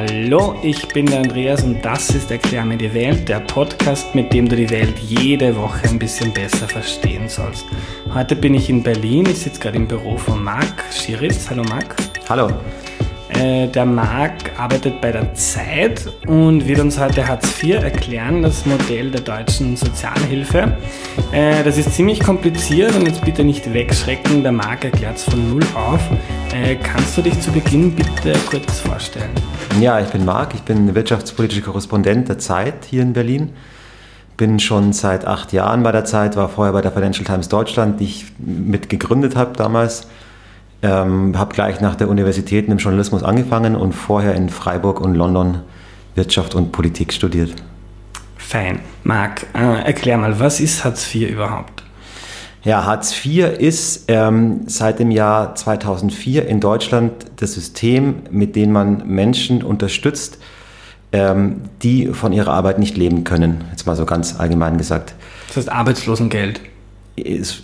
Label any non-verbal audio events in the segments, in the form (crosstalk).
Hallo, ich bin der Andreas und das ist Erklär mir die Welt, der Podcast, mit dem du die Welt jede Woche ein bisschen besser verstehen sollst. Heute bin ich in Berlin, ich sitze gerade im Büro von Marc Schiritz. Hallo Marc. Hallo. Äh, der Marc arbeitet bei der Zeit und wird uns heute Hartz IV erklären, das Modell der deutschen Sozialhilfe. Äh, das ist ziemlich kompliziert und jetzt bitte nicht wegschrecken, der Marc erklärt es von Null auf. Äh, kannst du dich zu Beginn bitte kurz vorstellen? Ja, ich bin Marc, ich bin wirtschaftspolitischer Korrespondent der Zeit hier in Berlin. Bin schon seit acht Jahren bei der Zeit, war vorher bei der Financial Times Deutschland, die ich mit gegründet habe damals ähm, habe gleich nach der Universität im Journalismus angefangen und vorher in Freiburg und London Wirtschaft und Politik studiert. Fein. Marc, äh, erklär mal, was ist Hartz IV überhaupt? Ja, Hartz IV ist ähm, seit dem Jahr 2004 in Deutschland das System, mit dem man Menschen unterstützt, ähm, die von ihrer Arbeit nicht leben können. Jetzt mal so ganz allgemein gesagt. Das heißt Arbeitslosengeld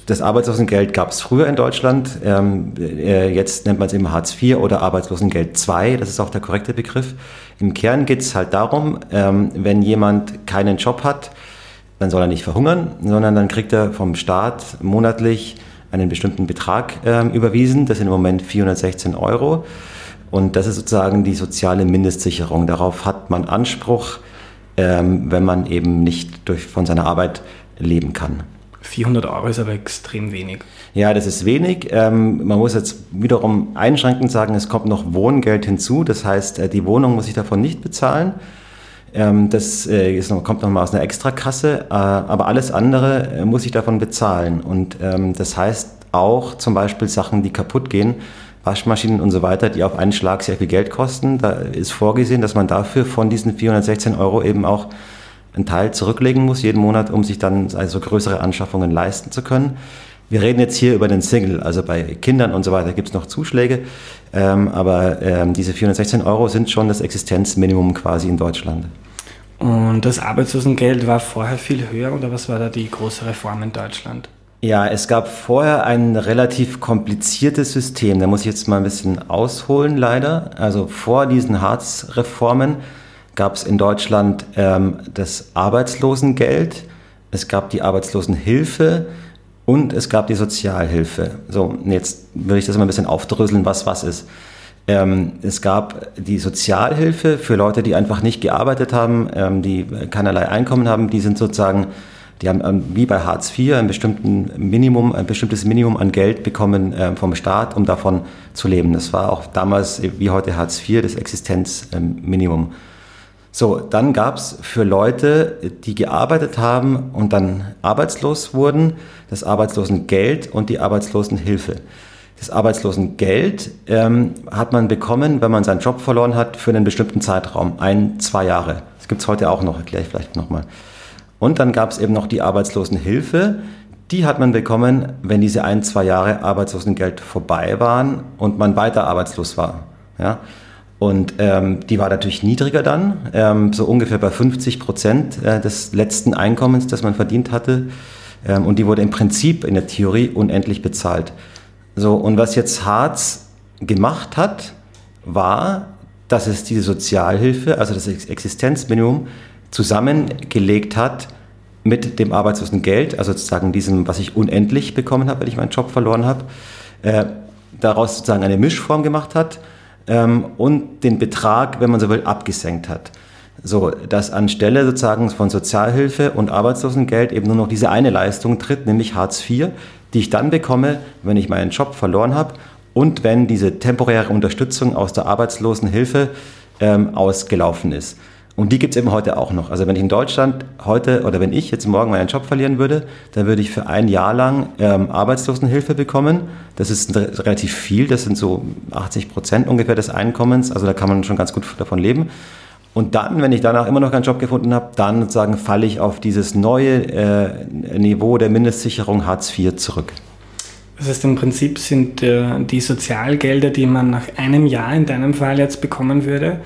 das Arbeitslosengeld gab es früher in Deutschland. Ähm, äh, jetzt nennt man es eben Hartz IV oder Arbeitslosengeld II. Das ist auch der korrekte Begriff. Im Kern geht es halt darum, ähm, wenn jemand keinen Job hat, dann soll er nicht verhungern, sondern dann kriegt er vom Staat monatlich einen bestimmten Betrag ähm, überwiesen. Das sind im Moment 416 Euro. Und das ist sozusagen die soziale Mindestsicherung. Darauf hat man Anspruch, wenn man eben nicht durch, von seiner Arbeit leben kann. 400 Euro ist aber extrem wenig. Ja, das ist wenig. Ähm, man muss jetzt wiederum einschränkend sagen, es kommt noch Wohngeld hinzu. Das heißt, äh, die Wohnung muss ich davon nicht bezahlen. Ähm, das äh, ist noch, kommt nochmal aus einer Extrakasse. Äh, aber alles andere äh, muss ich davon bezahlen. Und ähm, das heißt auch zum Beispiel Sachen, die kaputt gehen, Waschmaschinen und so weiter, die auf einen Schlag sehr viel Geld kosten. Da ist vorgesehen, dass man dafür von diesen 416 Euro eben auch einen Teil zurücklegen muss jeden Monat, um sich dann also größere Anschaffungen leisten zu können. Wir reden jetzt hier über den Single, also bei Kindern und so weiter gibt es noch Zuschläge, ähm, aber ähm, diese 416 Euro sind schon das Existenzminimum quasi in Deutschland. Und das Arbeitslosengeld war vorher viel höher oder was war da die große Reform in Deutschland? Ja, es gab vorher ein relativ kompliziertes System. Da muss ich jetzt mal ein bisschen ausholen, leider. Also vor diesen Hartz-Reformen gab es in Deutschland ähm, das Arbeitslosengeld, es gab die Arbeitslosenhilfe und es gab die Sozialhilfe. So, jetzt würde ich das mal ein bisschen aufdröseln, was was ist. Ähm, es gab die Sozialhilfe für Leute, die einfach nicht gearbeitet haben, ähm, die keinerlei Einkommen haben, die sind sozusagen, die haben ähm, wie bei Hartz IV ein, bestimmten Minimum, ein bestimmtes Minimum an Geld bekommen ähm, vom Staat, um davon zu leben. Das war auch damals wie heute Hartz IV das Existenzminimum. So, dann gab es für Leute, die gearbeitet haben und dann arbeitslos wurden, das Arbeitslosengeld und die Arbeitslosenhilfe. Das Arbeitslosengeld ähm, hat man bekommen, wenn man seinen Job verloren hat, für einen bestimmten Zeitraum, ein, zwei Jahre. Das gibt es heute auch noch, erkläre ich vielleicht nochmal. Und dann gab es eben noch die Arbeitslosenhilfe. Die hat man bekommen, wenn diese ein, zwei Jahre Arbeitslosengeld vorbei waren und man weiter arbeitslos war. Ja? Und ähm, die war natürlich niedriger dann, ähm, so ungefähr bei 50 Prozent äh, des letzten Einkommens, das man verdient hatte. Ähm, und die wurde im Prinzip in der Theorie unendlich bezahlt. So, und was jetzt Harz gemacht hat, war, dass es diese Sozialhilfe, also das Existenzminimum, zusammengelegt hat mit dem Arbeitslosengeld, also sozusagen diesem, was ich unendlich bekommen habe, wenn ich meinen Job verloren habe, äh, daraus sozusagen eine Mischform gemacht hat ähm, und den Betrag, wenn man so will, abgesenkt hat. So, dass anstelle sozusagen von Sozialhilfe und Arbeitslosengeld eben nur noch diese eine Leistung tritt, nämlich Hartz IV, die ich dann bekomme, wenn ich meinen Job verloren habe und wenn diese temporäre Unterstützung aus der Arbeitslosenhilfe ähm, ausgelaufen ist. Und die gibt es eben heute auch noch. Also wenn ich in Deutschland heute oder wenn ich jetzt morgen meinen Job verlieren würde, dann würde ich für ein Jahr lang ähm, Arbeitslosenhilfe bekommen. Das ist relativ viel, das sind so 80 Prozent ungefähr des Einkommens. Also da kann man schon ganz gut davon leben. Und dann, wenn ich danach immer noch keinen Job gefunden habe, dann sozusagen falle ich auf dieses neue äh, Niveau der Mindestsicherung Hartz IV zurück. Das heißt, im Prinzip sind äh, die Sozialgelder, die man nach einem Jahr in deinem Fall jetzt bekommen würde,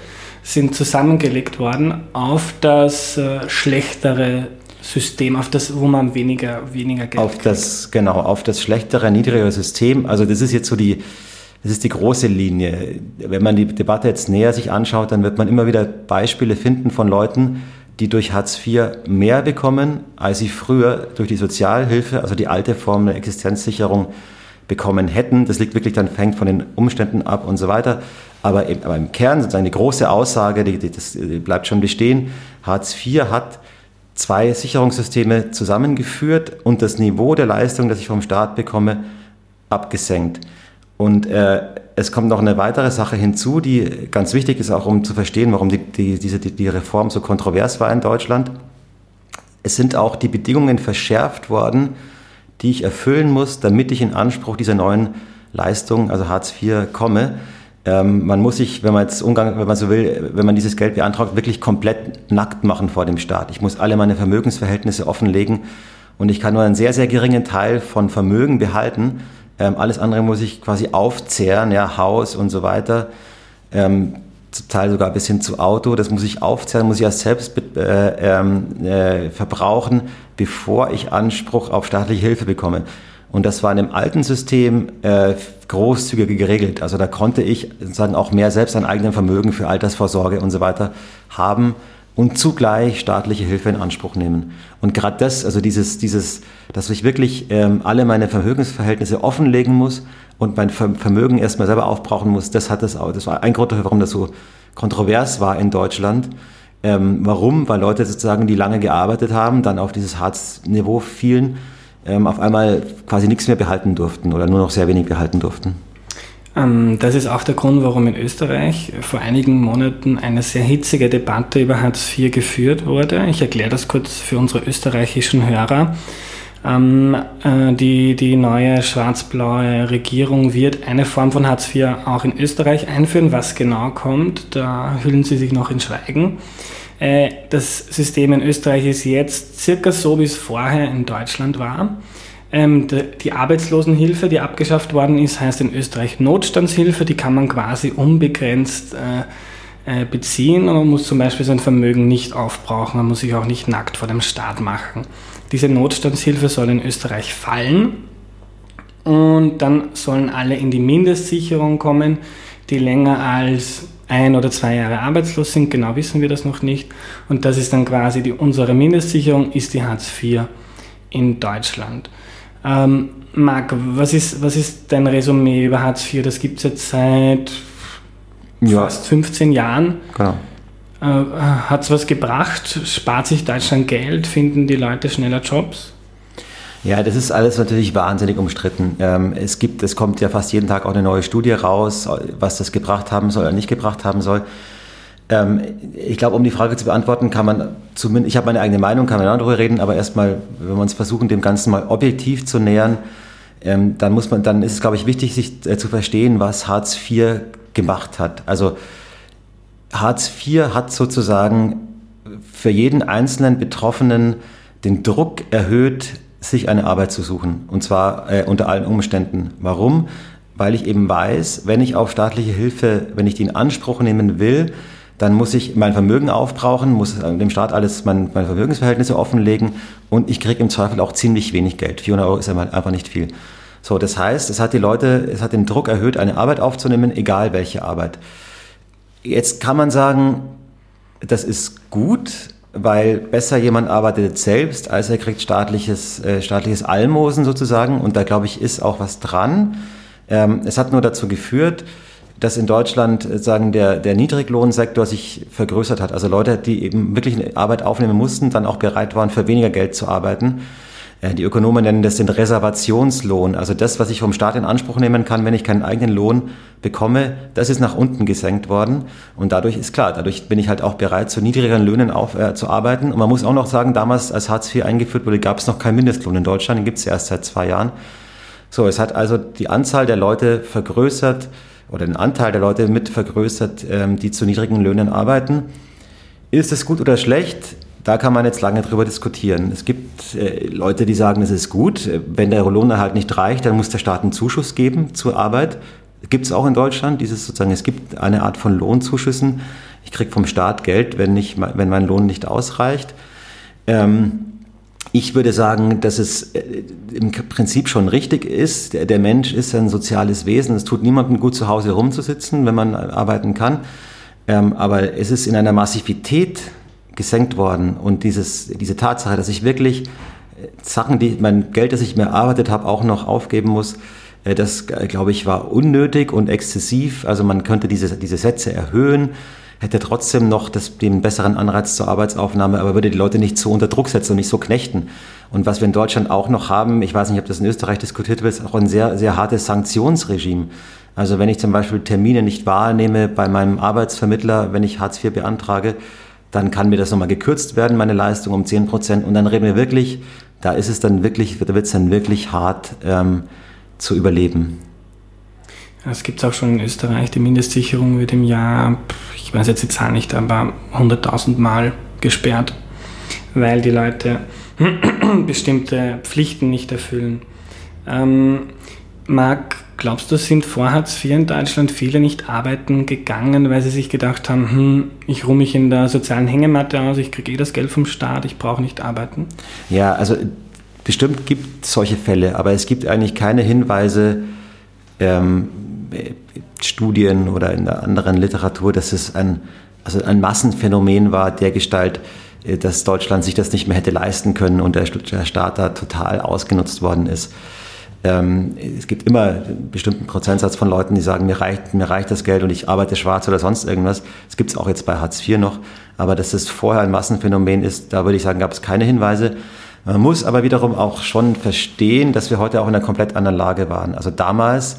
sind zusammengelegt worden auf das äh, schlechtere System, auf das, wo man weniger, weniger Geld Auf kriegt. das, genau, auf das schlechtere, niedrigere System. Also das ist jetzt so die, das ist die große Linie. Wenn man die Debatte jetzt näher sich anschaut, dann wird man immer wieder Beispiele finden von Leuten, die durch Hartz IV mehr bekommen, als sie früher durch die Sozialhilfe, also die alte Form der Existenzsicherung, bekommen hätten. Das liegt wirklich dann, fängt von den Umständen ab und so weiter. Aber, eben, aber im Kern sozusagen die große Aussage, die, die, das bleibt schon bestehen. Hartz IV hat zwei Sicherungssysteme zusammengeführt und das Niveau der Leistung, das ich vom Staat bekomme, abgesenkt. Und äh, es kommt noch eine weitere Sache hinzu, die ganz wichtig ist, auch um zu verstehen, warum die, die, diese, die, die Reform so kontrovers war in Deutschland. Es sind auch die Bedingungen verschärft worden, die ich erfüllen muss, damit ich in Anspruch dieser neuen Leistung, also Hartz IV, komme. Ähm, man muss sich, wenn man jetzt Umgang, wenn man so will, wenn man dieses Geld beantragt, wirklich komplett nackt machen vor dem Staat. Ich muss alle meine Vermögensverhältnisse offenlegen und ich kann nur einen sehr, sehr geringen Teil von Vermögen behalten. Ähm, alles andere muss ich quasi aufzehren, ja, Haus und so weiter. Ähm, zum Teil sogar bis hin zu Auto. Das muss ich aufzehren, muss ich erst selbst äh, ähm, äh, verbrauchen, bevor ich Anspruch auf staatliche Hilfe bekomme. Und das war in dem alten System äh, großzügiger geregelt. Also da konnte ich sozusagen auch mehr selbst an eigenem Vermögen für Altersvorsorge und so weiter haben und zugleich staatliche Hilfe in Anspruch nehmen. Und gerade das, also dieses, dieses, dass ich wirklich ähm, alle meine Vermögensverhältnisse offenlegen muss und mein Vermögen erstmal selber aufbrauchen muss, das hat das auch. Das war ein Grund dafür, warum das so kontrovers war in Deutschland. Ähm, warum? Weil Leute sozusagen, die lange gearbeitet haben, dann auf dieses Hartz-Niveau fielen ähm, auf einmal quasi nichts mehr behalten durften oder nur noch sehr wenig behalten durften. Ähm, das ist auch der Grund, warum in Österreich vor einigen Monaten eine sehr hitzige Debatte über Hartz IV geführt wurde. Ich erkläre das kurz für unsere österreichischen Hörer. Ähm, äh, die, die neue schwarz-blaue Regierung wird eine Form von Hartz IV auch in Österreich einführen. Was genau kommt, da hüllen sie sich noch in Schweigen. Äh, das System in Österreich ist jetzt circa so, wie es vorher in Deutschland war. Ähm, die Arbeitslosenhilfe, die abgeschafft worden ist, heißt in Österreich Notstandshilfe. Die kann man quasi unbegrenzt äh, äh, beziehen und man muss zum Beispiel sein Vermögen nicht aufbrauchen. Man muss sich auch nicht nackt vor dem Staat machen. Diese Notstandshilfe soll in Österreich fallen und dann sollen alle in die Mindestsicherung kommen, die länger als ein oder zwei Jahre arbeitslos sind, genau wissen wir das noch nicht. Und das ist dann quasi die, unsere Mindestsicherung, ist die Hartz IV in Deutschland. Ähm, Marc, was ist, was ist dein Resümee über Hartz IV? Das gibt es jetzt seit ja. fast 15 Jahren. Genau. Äh, Hat es was gebracht? Spart sich Deutschland Geld? Finden die Leute schneller Jobs? Ja, das ist alles natürlich wahnsinnig umstritten. Ähm, es gibt, es kommt ja fast jeden Tag auch eine neue Studie raus, was das gebracht haben soll oder nicht gebracht haben soll. Ähm, ich glaube, um die Frage zu beantworten, kann man zumindest, ich habe meine eigene Meinung, kann man darüber reden, aber erstmal, wenn wir uns versuchen, dem Ganzen mal objektiv zu nähern, ähm, dann muss man, dann ist es, glaube ich, wichtig, sich äh, zu verstehen, was Hartz IV gemacht hat. Also Hartz IV hat sozusagen für jeden einzelnen Betroffenen den Druck erhöht, sich eine Arbeit zu suchen. Und zwar äh, unter allen Umständen. Warum? Weil ich eben weiß, wenn ich auf staatliche Hilfe, wenn ich die in Anspruch nehmen will, dann muss ich mein Vermögen aufbrauchen, muss dem Staat alles mein, meine Vermögensverhältnisse offenlegen und ich kriege im Zweifel auch ziemlich wenig Geld. 400 Euro ist einfach nicht viel. So, das heißt, es hat die Leute, es hat den Druck erhöht, eine Arbeit aufzunehmen, egal welche Arbeit. Jetzt kann man sagen, das ist gut, weil besser jemand arbeitet selbst, als er kriegt staatliches, äh, staatliches Almosen sozusagen. Und da glaube ich, ist auch was dran. Ähm, es hat nur dazu geführt, dass in Deutschland äh, sagen der, der Niedriglohnsektor sich vergrößert hat. Also Leute, die eben wirklich eine Arbeit aufnehmen mussten, dann auch bereit waren, für weniger Geld zu arbeiten. Äh, die Ökonomen nennen das den Reservationslohn. Also das, was ich vom Staat in Anspruch nehmen kann, wenn ich keinen eigenen Lohn bekomme, das ist nach unten gesenkt worden. Und dadurch ist klar, dadurch bin ich halt auch bereit, zu niedrigeren Löhnen auf, äh, zu arbeiten. Und man muss auch noch sagen, damals, als Hartz IV eingeführt wurde, gab es noch keinen Mindestlohn in Deutschland. Den gibt es erst seit zwei Jahren. So, es hat also die Anzahl der Leute vergrößert oder den Anteil der Leute mit vergrößert, ähm, die zu niedrigen Löhnen arbeiten. Ist es gut oder schlecht? Da kann man jetzt lange drüber diskutieren. Es gibt äh, Leute, die sagen, es ist gut. Wenn der Lohnerhalt nicht reicht, dann muss der Staat einen Zuschuss geben zur Arbeit. Gibt es auch in Deutschland. Dieses sozusagen, es gibt eine Art von Lohnzuschüssen. Ich kriege vom Staat Geld, wenn, nicht, wenn mein Lohn nicht ausreicht. Ähm, ich würde sagen, dass es äh, im Prinzip schon richtig ist. Der Mensch ist ein soziales Wesen. Es tut niemandem gut, zu Hause rumzusitzen, wenn man arbeiten kann. Ähm, aber es ist in einer Massivität gesenkt worden. Und dieses, diese Tatsache, dass ich wirklich äh, Sachen, die mein Geld, das ich mir erarbeitet habe, auch noch aufgeben muss, äh, das, glaube ich, war unnötig und exzessiv. Also man könnte diese, diese Sätze erhöhen hätte trotzdem noch das, den besseren Anreiz zur Arbeitsaufnahme, aber würde die Leute nicht so unter Druck setzen und nicht so knechten. Und was wir in Deutschland auch noch haben, ich weiß nicht, ob das in Österreich diskutiert wird, ist auch ein sehr, sehr hartes Sanktionsregime. Also wenn ich zum Beispiel Termine nicht wahrnehme bei meinem Arbeitsvermittler, wenn ich Hartz IV beantrage, dann kann mir das nochmal gekürzt werden, meine Leistung um 10 Prozent. Und dann reden wir wirklich, da ist es dann wirklich, da wird es dann wirklich hart ähm, zu überleben. Es gibt auch schon in Österreich, die Mindestsicherung wird im Jahr, ich weiß jetzt die Zahl nicht, aber 100.000 Mal gesperrt, weil die Leute (clears throat) bestimmte Pflichten nicht erfüllen. Ähm, Marc, glaubst du, sind vor Hartz IV in Deutschland viele nicht arbeiten gegangen, weil sie sich gedacht haben, hm, ich ruhe mich in der sozialen Hängematte aus, ich kriege eh das Geld vom Staat, ich brauche nicht arbeiten? Ja, also bestimmt gibt es solche Fälle, aber es gibt eigentlich keine Hinweise, ähm, Studien oder in der anderen Literatur, dass es ein, also ein Massenphänomen war, der Gestalt, äh, dass Deutschland sich das nicht mehr hätte leisten können und der, Staat da total ausgenutzt worden ist. Ähm, es gibt immer einen bestimmten Prozentsatz von Leuten, die sagen, mir reicht, mir reicht das Geld und ich arbeite schwarz oder sonst irgendwas. Das gibt es auch jetzt bei Hartz IV noch. Aber dass es vorher ein Massenphänomen ist, da würde ich sagen, gab es keine Hinweise. Man muss aber wiederum auch schon verstehen, dass wir heute auch in einer komplett anderen Lage waren. Also damals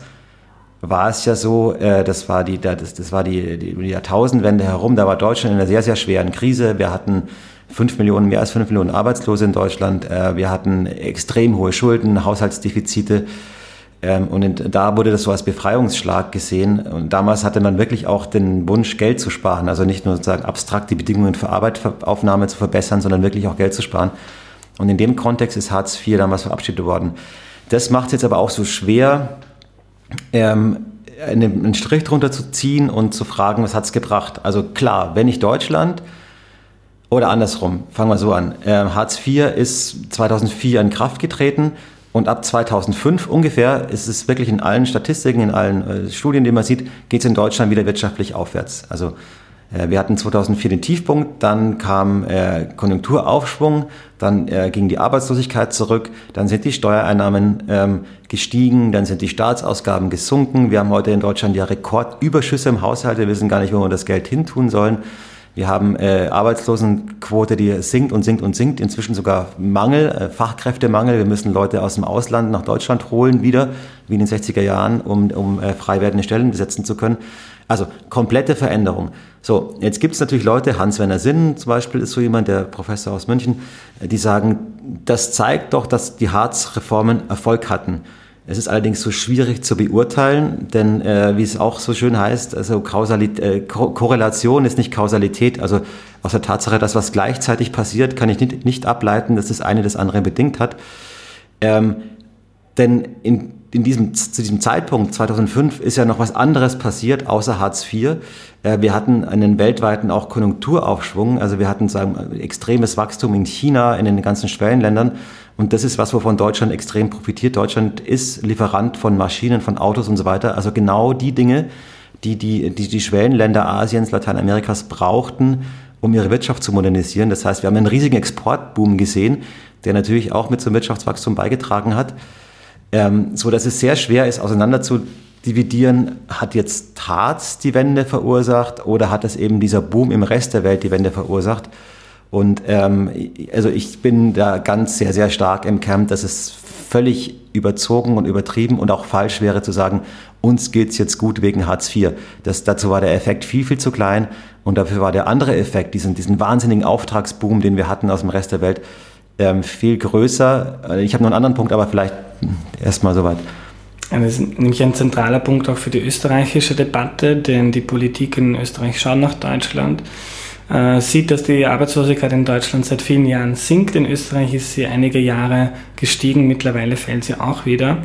war es ja so, äh, das war die, das, das war die, die, die Jahrtausendwende herum, da war Deutschland in einer sehr, sehr schweren Krise. Wir hatten fünf Millionen, mehr als fünf Millionen Arbeitslose in Deutschland. Äh, wir hatten extrem hohe Schulden, Haushaltsdefizite. Ähm, und da wurde das so als Befreiungsschlag gesehen. Und damals hatte man wirklich auch den Wunsch, Geld zu sparen. Also nicht nur sozusagen abstrakt die Bedingungen für Arbeitsaufnahme zu verbessern, sondern wirklich auch Geld zu sparen. Und in dem Kontext ist Hartz IV damals verabschiedet worden. Das macht es jetzt aber auch so schwer, ähm, einen Strich drunter zu ziehen und zu fragen, was hat es gebracht. Also klar, wenn ich Deutschland oder andersrum, fangen wir so an. Ähm, Hartz IV ist 2004 in Kraft getreten und ab 2005 ungefähr ist es wirklich in allen Statistiken, in allen äh, Studien, die man sieht, geht es in Deutschland wieder wirtschaftlich aufwärts. Also äh, wir hatten 2004 den Tiefpunkt, dann kam äh, Konjunkturaufschwung, dann äh, ging die Arbeitslosigkeit zurück, dann sind die Steuereinnahmen ähm, gestiegen, dann sind die Staatsausgaben gesunken. Wir haben heute in Deutschland ja Rekordüberschüsse im Haushalt, wir wissen gar nicht, wo wir das Geld hintun sollen. Wir haben äh, Arbeitslosenquote, die sinkt und sinkt und sinkt, inzwischen sogar Mangel, äh, Fachkräftemangel. Wir müssen Leute aus dem Ausland nach Deutschland holen wieder, wie in den 60er Jahren, um, um äh, frei werdende Stellen besetzen zu können. Also komplette Veränderung. So, jetzt gibt es natürlich Leute, Hans-Werner Sinn zum Beispiel ist so jemand, der Professor aus München, die sagen, das zeigt doch, dass die Harz-Reformen Erfolg hatten. Es ist allerdings so schwierig zu beurteilen, denn äh, wie es auch so schön heißt, also Kausalit äh, Ko Korrelation ist nicht Kausalität. Also aus der Tatsache, dass was gleichzeitig passiert, kann ich nicht, nicht ableiten, dass das eine das andere bedingt hat. Ähm, denn in in diesem, zu diesem Zeitpunkt, 2005, ist ja noch was anderes passiert, außer Hartz IV. Äh, wir hatten einen weltweiten auch Konjunkturaufschwung. Also wir hatten sagen, extremes Wachstum in China, in den ganzen Schwellenländern. Und das ist was, wovon Deutschland extrem profitiert. Deutschland ist Lieferant von Maschinen, von Autos und so weiter. Also genau die Dinge, die die, die, die Schwellenländer Asiens, Lateinamerikas brauchten, um ihre Wirtschaft zu modernisieren. Das heißt, wir haben einen riesigen Exportboom gesehen, der natürlich auch mit zum Wirtschaftswachstum beigetragen hat ähm, so dass es sehr schwer ist, auseinander zu dividieren, hat jetzt Harz die Wende verursacht oder hat es eben dieser Boom im Rest der Welt die Wende verursacht? Und ähm, also ich bin da ganz sehr, sehr stark im Camp, dass es völlig überzogen und übertrieben und auch falsch wäre zu sagen, uns geht's jetzt gut wegen Hartz IV. Das, dazu war der Effekt viel, viel zu klein und dafür war der andere Effekt, diesen, diesen wahnsinnigen Auftragsboom, den wir hatten aus dem Rest der Welt, ähm, viel größer. Äh, ich habe noch einen anderen Punkt, aber vielleicht erstmal soweit. Das ist nämlich ein zentraler Punkt auch für die österreichische Debatte, denn die Politik in Österreich schaut nach Deutschland, äh, sieht, dass die Arbeitslosigkeit in Deutschland seit vielen Jahren sinkt. In Österreich ist sie einige Jahre gestiegen, mittlerweile fällt sie auch wieder.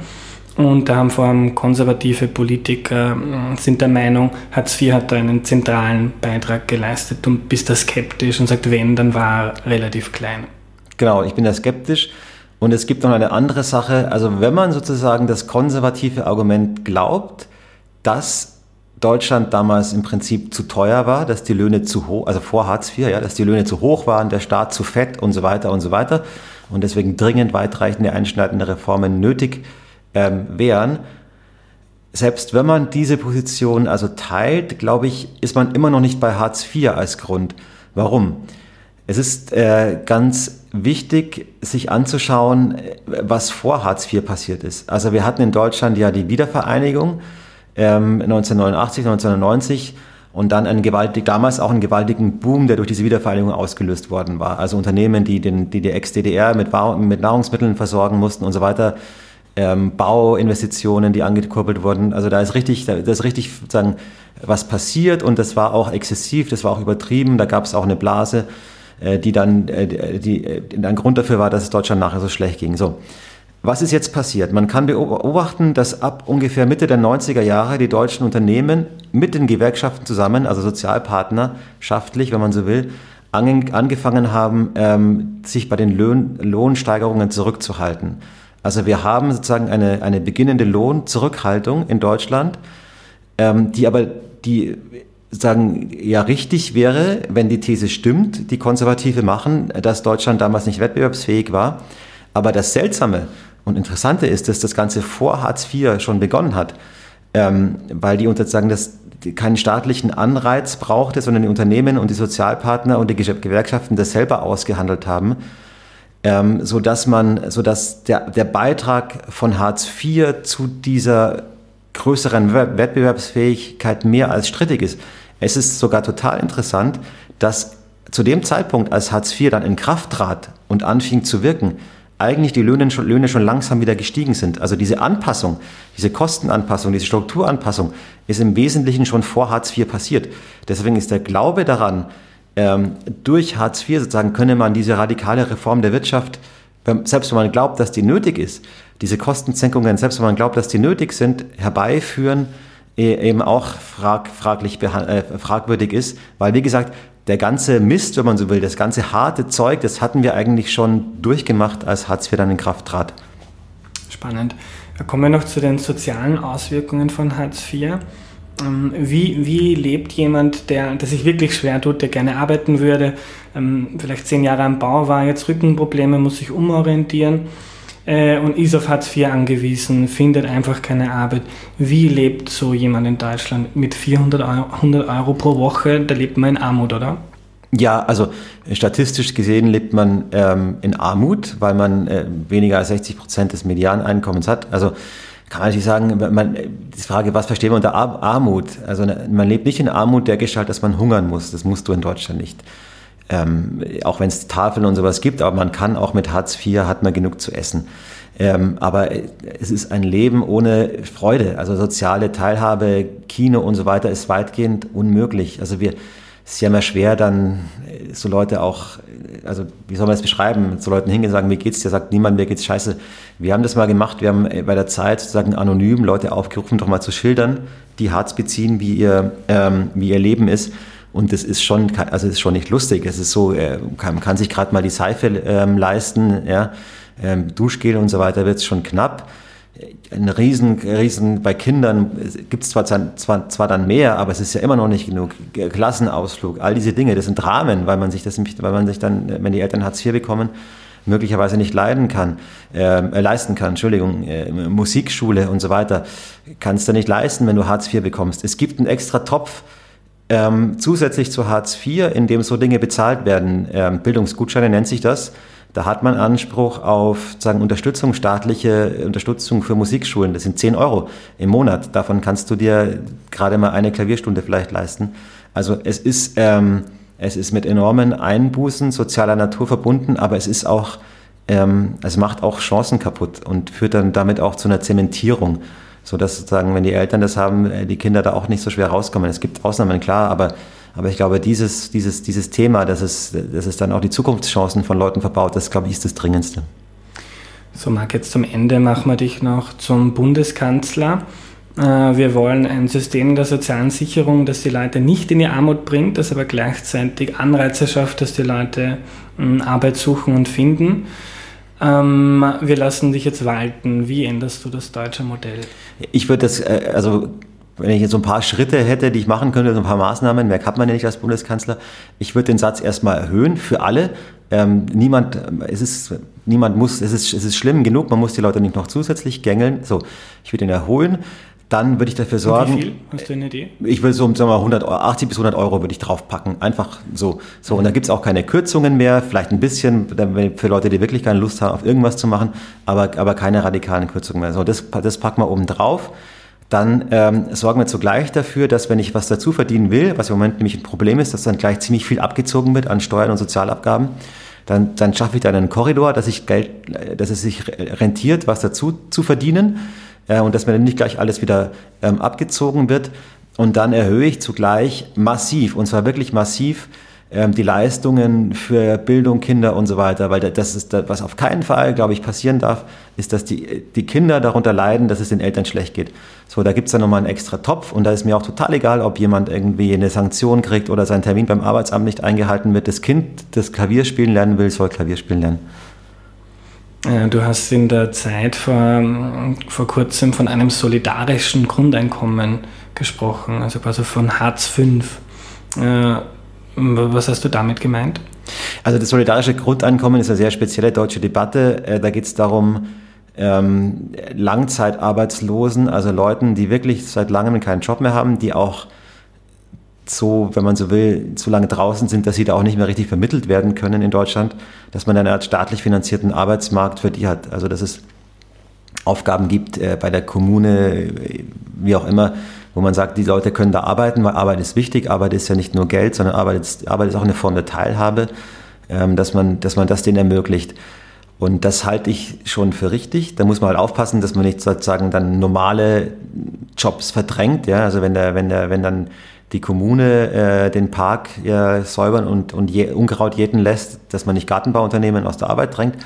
Und da haben vor allem konservative Politiker äh, sind der Meinung, Hartz IV hat da einen zentralen Beitrag geleistet und bist da skeptisch und sagt, wenn, dann war er relativ klein. Genau, ich bin da skeptisch. Und es gibt noch eine andere Sache. Also wenn man sozusagen das konservative Argument glaubt, dass Deutschland damals im Prinzip zu teuer war, dass die Löhne zu hoch, also vor Hartz IV, ja, dass die Löhne zu hoch waren, der Staat zu fett und so weiter und so weiter und deswegen dringend weitreichende einschneidende Reformen nötig ähm, wären. Selbst wenn man diese Position also teilt, glaube ich, ist man immer noch nicht bei Hartz IV als Grund. Warum? Es ist äh, ganz wichtig, sich anzuschauen, was vor Hartz IV passiert ist. Also wir hatten in Deutschland ja die Wiedervereinigung ähm, 1989, 1990 und dann einen gewaltig, damals auch einen gewaltigen Boom, der durch diese Wiedervereinigung ausgelöst worden war. Also Unternehmen, die den, die, die Ex-DDR mit, mit Nahrungsmitteln versorgen mussten und so weiter, ähm, Bauinvestitionen, die angekurbelt wurden. Also da ist richtig, da ist richtig sozusagen was passiert und das war auch exzessiv, das war auch übertrieben, da gab es auch eine Blase, äh, die dann, äh, die, äh, ein Grund dafür war, dass es Deutschland nachher so schlecht ging. So. Was ist jetzt passiert? Man kann beobachten, dass ab ungefähr Mitte der 90er Jahre die deutschen Unternehmen mit den Gewerkschaften zusammen, also sozialpartnerschaftlich, wenn man so will, angefangen haben, ähm, sich bei den Lohnsteigerungen zurückzuhalten. Also wir haben sozusagen eine, eine beginnende Lohnzurückhaltung in Deutschland, ähm, die aber die sagen ja richtig wäre, wenn die These stimmt, die Konservative machen, dass Deutschland damals nicht wettbewerbsfähig war. Aber das Seltsame und Interessante ist, dass das Ganze vor Hartz IV schon begonnen hat, ähm, weil die sozusagen das keinen staatlichen Anreiz brauchte, sondern die Unternehmen und die Sozialpartner und die Gewerkschaften das selber ausgehandelt haben, ähm, so dass man, so dass der, der Beitrag von Hartz IV zu dieser größeren Wettbewerbsfähigkeit mehr als strittig ist. Es ist sogar total interessant, dass zu dem Zeitpunkt, als Hartz IV dann in Kraft trat und anfing zu wirken, eigentlich die Löhne schon, Löhne schon langsam wieder gestiegen sind. Also diese Anpassung, diese Kostenanpassung, diese Strukturanpassung ist im Wesentlichen schon vor Hartz IV passiert. Deswegen ist der Glaube daran, ähm, durch Hartz IV sozusagen könne man diese radikale Reform der Wirtschaft, selbst wenn man glaubt, dass die nötig ist, diese Kostensenkungen, selbst wenn man glaubt, dass die nötig sind, herbeiführen, e-, eben auch frag, fraglich, äh, fragwürdig ist, weil wie gesagt, der ganze Mist, wenn man so will, das ganze harte Zeug, das hatten wir eigentlich schon durchgemacht, als Hartz IV dann in Kraft trat. Spannend. Kommen wir noch zu den sozialen Auswirkungen von Hartz IV. Ähm, wie, wie lebt jemand, der, der sich wirklich schwer tut, der gerne arbeiten würde, ähm, vielleicht zehn Jahre am Bau war, jetzt Rückenprobleme, muss sich umorientieren äh, und ist auf Hartz IV angewiesen, findet einfach keine Arbeit. Wie lebt so jemand in Deutschland mit 400 Euro, 100 Euro pro Woche? Da lebt man in Armut, oder? Ja, also statistisch gesehen lebt man ähm, in Armut, weil man äh, weniger als 60 Prozent des Medianeinkommens hat. Also kann man natürlich sagen, man, die Frage, was verstehen wir unter Armut? Also ne, man lebt nicht in Armut der Gestalt, dass man hungern muss. Das musst du in Deutschland nicht. Ähm, auch wenn es Tafeln und sowas gibt, aber man kann auch mit Hartz IV, hat man genug zu essen. Ähm, aber es ist ein Leben ohne Freude. Also soziale Teilhabe, Kino und so weiter ist weitgehend unmöglich. Also wir, es ist ja immer schwer, dann so Leute auch, also wie soll man das beschreiben, zu Leuten hingehen und sagen, wie geht's dir? Sagt niemand, mir geht's scheiße. Wir haben das mal gemacht, wir haben bei der Zeit sozusagen anonym Leute aufgerufen, doch mal zu schildern, die Hartz beziehen, wie ihr, ähm, wie ihr Leben ist. Und das ist schon, also ist schon nicht lustig. Es ist so, äh, man kann sich gerade mal die Seife ähm, leisten, ja, ähm, Duschgel und so weiter wird es schon knapp. Ein riesen, riesen, bei Kindern gibt es zwar, zwar, zwar dann mehr, aber es ist ja immer noch nicht genug. Klassenausflug, all diese Dinge, das sind Dramen, weil man sich das, weil man sich dann, wenn die Eltern Hartz IV bekommen, möglicherweise nicht leiden kann, ähm, äh, leisten kann, Entschuldigung, äh, Musikschule und so weiter, kannst du nicht leisten, wenn du Hartz IV bekommst. Es gibt einen extra Topf ähm, zusätzlich zu Hartz IV, in dem so Dinge bezahlt werden. Ähm, Bildungsgutscheine nennt sich das. Da hat man Anspruch auf sagen, Unterstützung, staatliche Unterstützung für Musikschulen. Das sind 10 Euro im Monat. Davon kannst du dir gerade mal eine Klavierstunde vielleicht leisten. Also es ist, ähm, es ist mit enormen Einbußen sozialer Natur verbunden, aber es ist auch, ähm, es macht auch Chancen kaputt und führt dann damit auch zu einer Zementierung so dass sozusagen, wenn die Eltern das haben, äh, die Kinder da auch nicht so schwer rauskommen. Es gibt Ausnahmen, klar, aber, aber ich glaube, dieses, dieses, dieses Thema, dass es, dass es dann auch die Zukunftschancen von Leuten verbaut, das, glaube ich, ist das Dringendste. So, Marc, jetzt zum Ende machen wir dich noch zum Bundeskanzler. Äh, wir wollen ein System der sozialen Sicherung, das die Leute nicht in die Armut bringt, das aber gleichzeitig Anreize schafft, dass die Leute Arbeit suchen und finden. Ähm, wir lassen dich jetzt walten. Wie änderst du das deutsche Modell? Ich würde das, äh, also wenn ich jetzt so ein paar Schritte hätte, die ich machen könnte, so ein paar Maßnahmen, mehr hat man ja nicht als Bundeskanzler, ich würde den Satz erstmal erhöhen für alle. Ähm, niemand, es ist, niemand muss, es ist, es ist schlimm genug, man muss die Leute nicht noch zusätzlich gängeln. So, ich würde ihn erhöhen. Dann würde ich dafür sorgen. Und wie viel? Hast du eine Idee? Ich würde so, sagen wir mal, 100, 80 bis 100 Euro würde ich draufpacken. Einfach so. So, und da gibt es auch keine Kürzungen mehr. Vielleicht ein bisschen für Leute, die wirklich keine Lust haben, auf irgendwas zu machen, aber, aber keine radikalen Kürzungen mehr. So, das, das packen wir oben drauf dann ähm, sorgen wir zugleich dafür, dass wenn ich was dazu verdienen will, was im Moment nämlich ein Problem ist, dass dann gleich ziemlich viel abgezogen wird an Steuern und Sozialabgaben, dann, dann schaffe ich dann einen Korridor, dass, ich Geld, dass es sich rentiert, was dazu zu verdienen äh, und dass mir dann nicht gleich alles wieder ähm, abgezogen wird. Und dann erhöhe ich zugleich massiv, und zwar wirklich massiv, ähm, die Leistungen für Bildung, Kinder und so weiter, weil das ist, was auf keinen Fall, glaube ich, passieren darf, ist, dass die, die Kinder darunter leiden, dass es den Eltern schlecht geht. So, da gibt es dann nochmal einen extra Topf und da ist mir auch total egal, ob jemand irgendwie eine Sanktion kriegt oder sein Termin beim Arbeitsamt nicht eingehalten wird. Das Kind, das Klavier spielen lernen will, soll Klavier spielen lernen. Du hast in der Zeit vor, vor kurzem von einem solidarischen Grundeinkommen gesprochen, also quasi von Hartz V. Äh, was hast du damit gemeint? Also das solidarische Grundeinkommen ist eine sehr spezielle deutsche Debatte. Äh, da geht es darum, ähm, Langzeitarbeitslosen, also Leuten, die wirklich seit langem keinen Job mehr haben, die auch so, wenn man so will, so lange draußen sind, dass sie da auch nicht mehr richtig vermittelt werden können in Deutschland, dass man eine Art staatlich finanzierten Arbeitsmarkt für die hat. Also dass es Aufgaben gibt äh, bei der Kommune, wie auch immer, wo man sagt, die Leute können da arbeiten, weil Arbeit ist wichtig. Arbeit ist ja nicht nur Geld, sondern Arbeit ist, Arbeit ist auch eine Form der Teilhabe, ähm, dass, man, dass man das denen ermöglicht. Und das halte ich schon für richtig. Da muss man halt aufpassen, dass man nicht sozusagen dann normale Jobs verdrängt. Ja? Also wenn, der, wenn, der, wenn dann die Kommune äh, den Park ja, säubern und, und je, Unkraut jäten lässt, dass man nicht Gartenbauunternehmen aus der Arbeit drängt.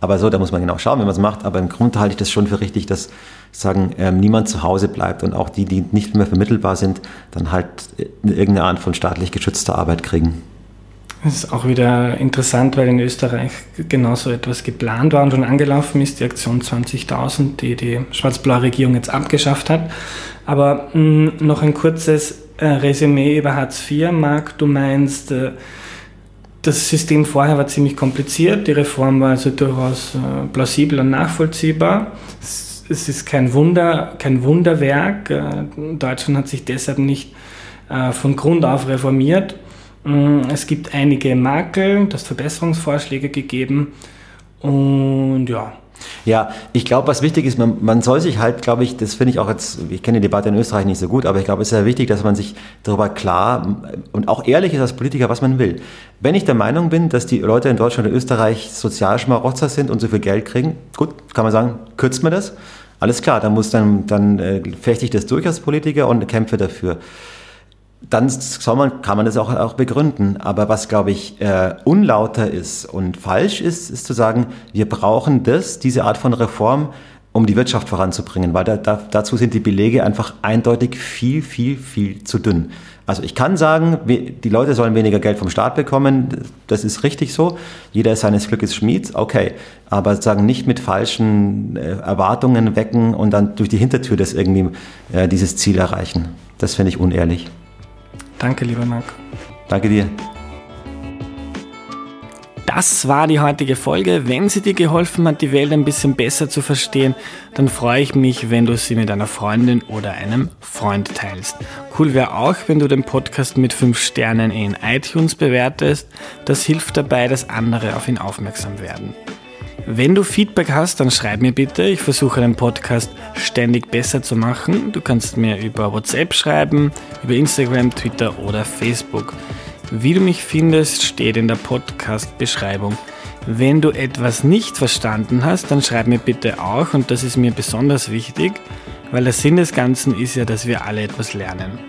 Aber so, da muss man genau schauen, wie man es macht. Aber im Grunde halte ich das schon für richtig, dass sagen, ähm, niemand zu Hause bleibt und auch die, die nicht mehr vermittelbar sind, dann halt irgendeine Art von staatlich geschützter Arbeit kriegen. Das ist auch wieder interessant, weil in Österreich genauso etwas geplant war und schon angelaufen ist, die Aktion 20.000, die die schwarz-blaue Regierung jetzt abgeschafft hat. Aber mh, mm, noch ein kurzes äh, Resümee über Hartz IV. Marc, du meinst, äh, das System vorher war ziemlich kompliziert, die Reform war also durchaus äh, plausibel und nachvollziehbar. Es, ist kein Wunder, kein Wunderwerk. Deutschland hat sich deshalb nicht von Grund auf reformiert. Mm, es gibt einige Makel, das Verbesserungsvorschläge gegeben und ja, ja, ich glaube, was wichtig ist, man, man soll sich halt, glaube ich, das finde ich auch jetzt, ich kenne die Debatte in Österreich nicht so gut, aber ich glaube, es ist sehr wichtig, dass man sich darüber klar und auch ehrlich ist als Politiker, was man will. Wenn ich der Meinung bin, dass die Leute in Deutschland und Österreich Sozialschmarotzer sind und so viel Geld kriegen, gut, kann man sagen, kürzt man das. Alles klar, dann muss dann, dann äh, fechte ich das durch als Politiker und kämpfe dafür dann man, kann man das auch, auch begründen. Aber was, glaube ich, äh, unlauter ist und falsch ist, ist zu sagen, wir brauchen das, diese Art von Reform, um die Wirtschaft voranzubringen, weil da, da, dazu sind die Belege einfach eindeutig viel, viel, viel zu dünn. Also ich kann sagen, die Leute sollen weniger Geld vom Staat bekommen, das ist richtig so. Jeder ist seines Glückes Schmied, okay. Aber sagen nicht mit falschen äh, Erwartungen wecken und dann durch die Hintertür das irgendwie äh, dieses Ziel erreichen. Das finde ich unehrlich. Danke, lieber Marc. Danke dir. Das war die heutige Folge. Wenn sie dir geholfen hat, die Welt ein bisschen besser zu verstehen, dann freue ich mich, wenn du sie mit einer Freundin oder einem Freund teilst. Cool wäre auch, wenn du den Podcast mit 5 Sternen in iTunes bewertest. Das hilft dabei, dass andere auf ihn aufmerksam werden. Wenn du Feedback hast, dann schreib mir bitte. Ich versuche den Podcast ständig besser zu machen. Du kannst mir über WhatsApp schreiben, über Instagram, Twitter oder Facebook. Wie du mich findest, steht in der Podcast-Beschreibung. Wenn du etwas nicht verstanden hast, dann schreib mir bitte auch und das ist mir besonders wichtig, weil der Sinn des Ganzen ist ja, dass wir alle etwas lernen.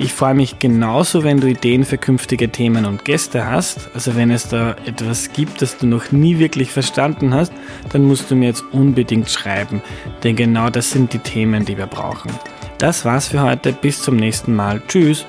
Ich freue mich genauso, wenn du Ideen für künftige Themen und Gäste hast. Also wenn es da etwas gibt, das du noch nie wirklich verstanden hast, dann musst du mir jetzt unbedingt schreiben. Denn genau das sind die Themen, die wir brauchen. Das war's für heute. Bis zum nächsten Mal. Tschüss.